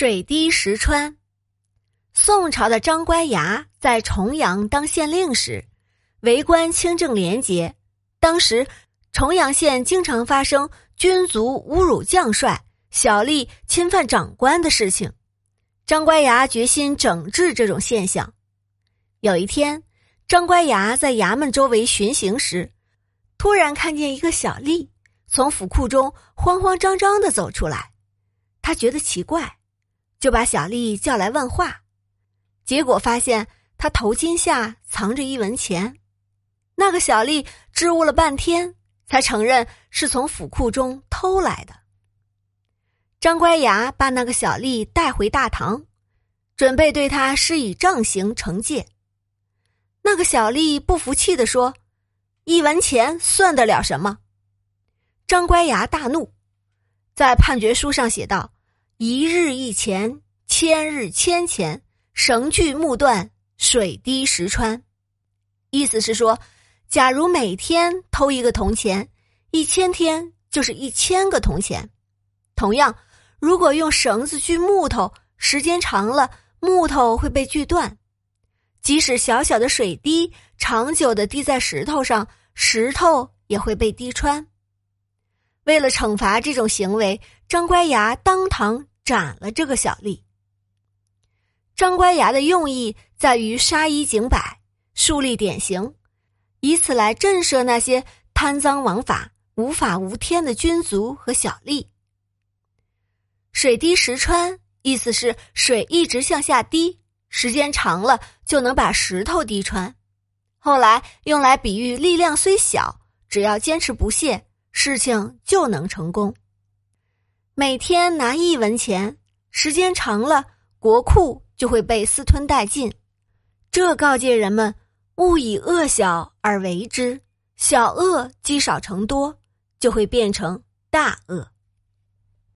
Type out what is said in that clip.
水滴石穿。宋朝的张乖崖在重阳当县令时，为官清正廉洁。当时重阳县经常发生军卒侮辱将帅、小吏侵犯长官的事情。张乖崖决心整治这种现象。有一天，张乖崖在衙门周围巡行时，突然看见一个小吏从府库中慌慌张张的走出来，他觉得奇怪。就把小丽叫来问话，结果发现他头巾下藏着一文钱。那个小丽支吾了半天，才承认是从府库中偷来的。张乖崖把那个小丽带回大堂，准备对他施以杖刑惩戒。那个小丽不服气的说：“一文钱算得了什么？”张乖崖大怒，在判决书上写道。一日一钱，千日千钱，绳锯木断，水滴石穿。意思是说，假如每天偷一个铜钱，一千天就是一千个铜钱。同样，如果用绳子锯木头，时间长了，木头会被锯断。即使小小的水滴，长久的滴在石头上，石头也会被滴穿。为了惩罚这种行为，张乖崖当堂。斩了这个小吏。张乖崖的用意在于杀一儆百，树立典型，以此来震慑那些贪赃枉法、无法无天的君族和小吏。水滴石穿，意思是水一直向下滴，时间长了就能把石头滴穿。后来用来比喻力量虽小，只要坚持不懈，事情就能成功。每天拿一文钱，时间长了，国库就会被私吞殆尽。这告诫人们，勿以恶小而为之，小恶积少成多，就会变成大恶。